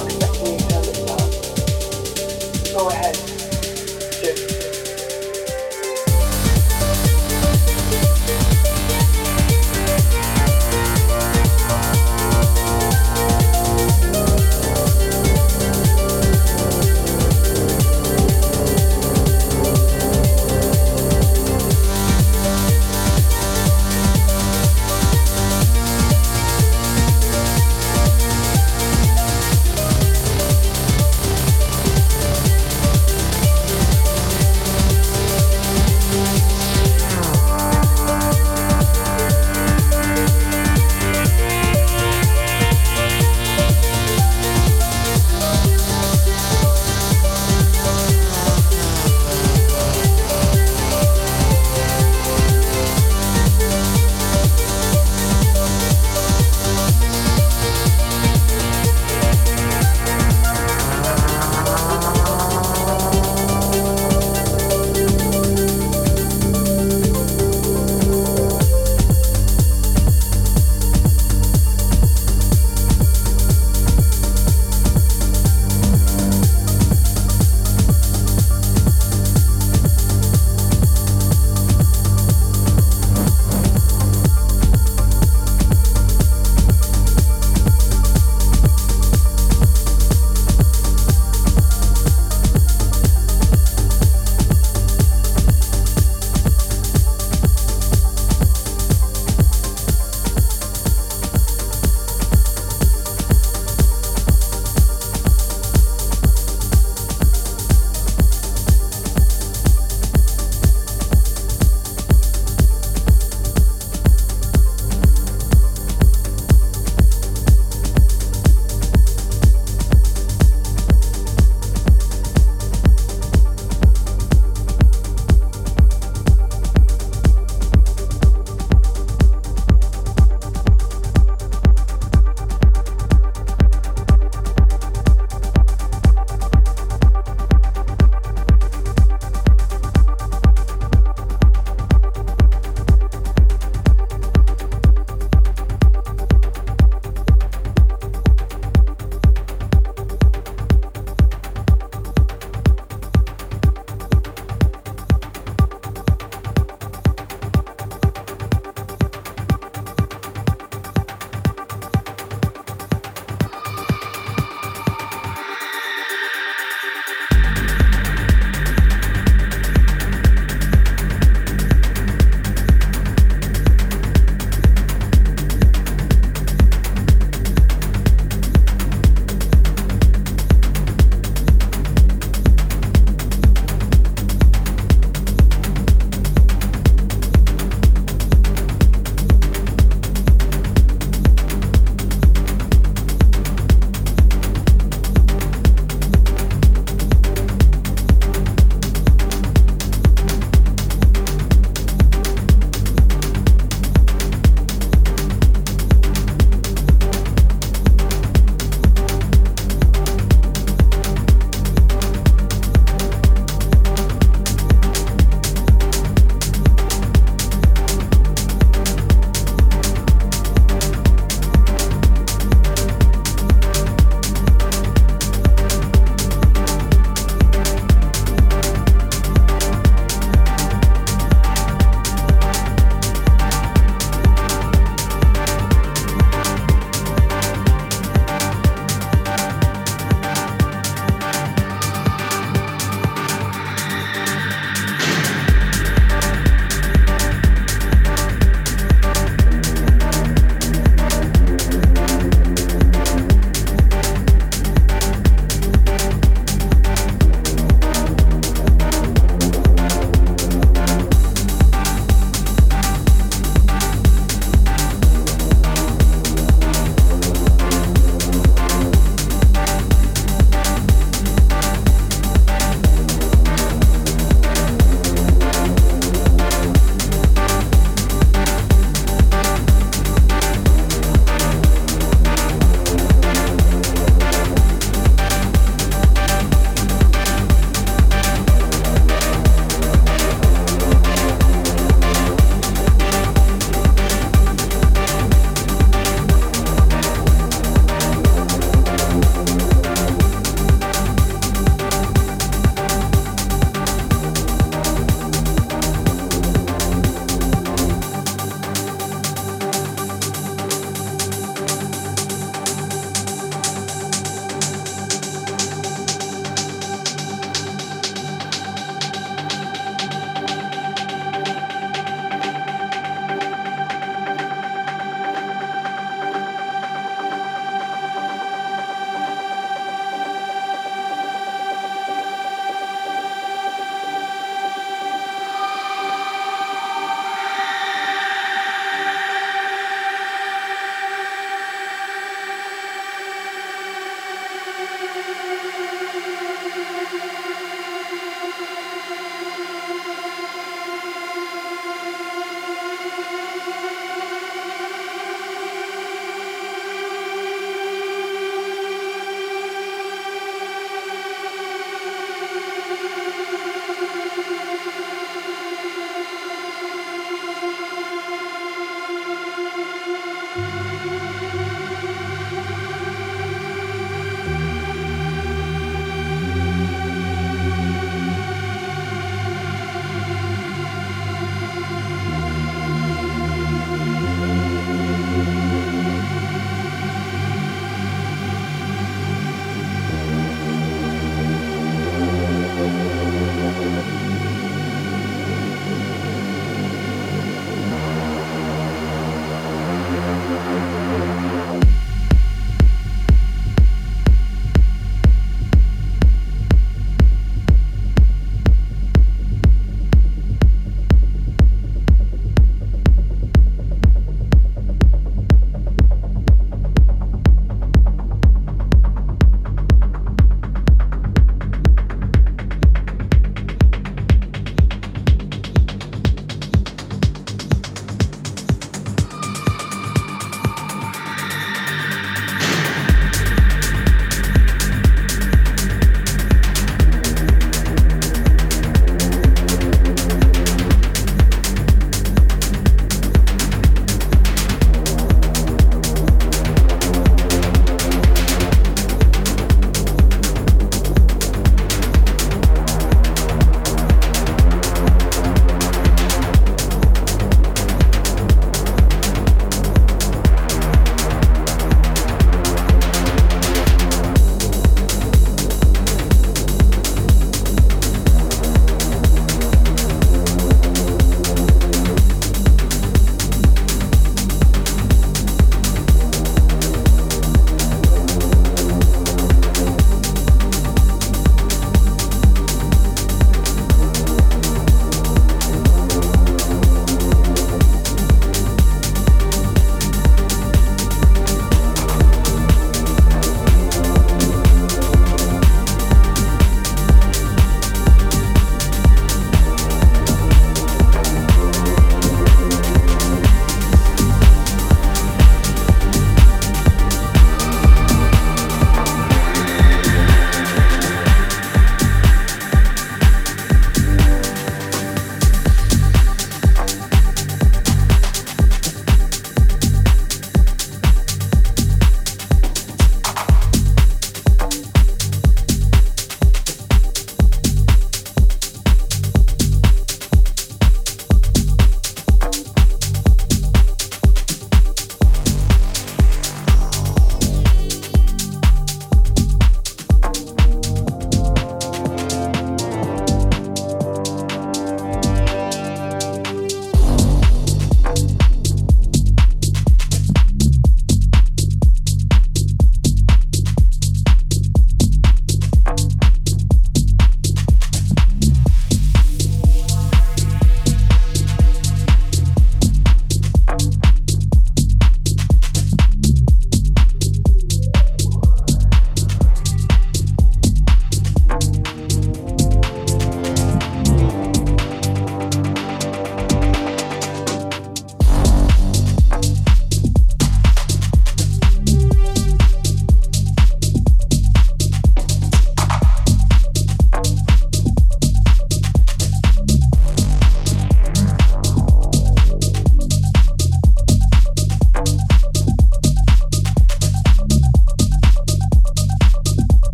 Rock.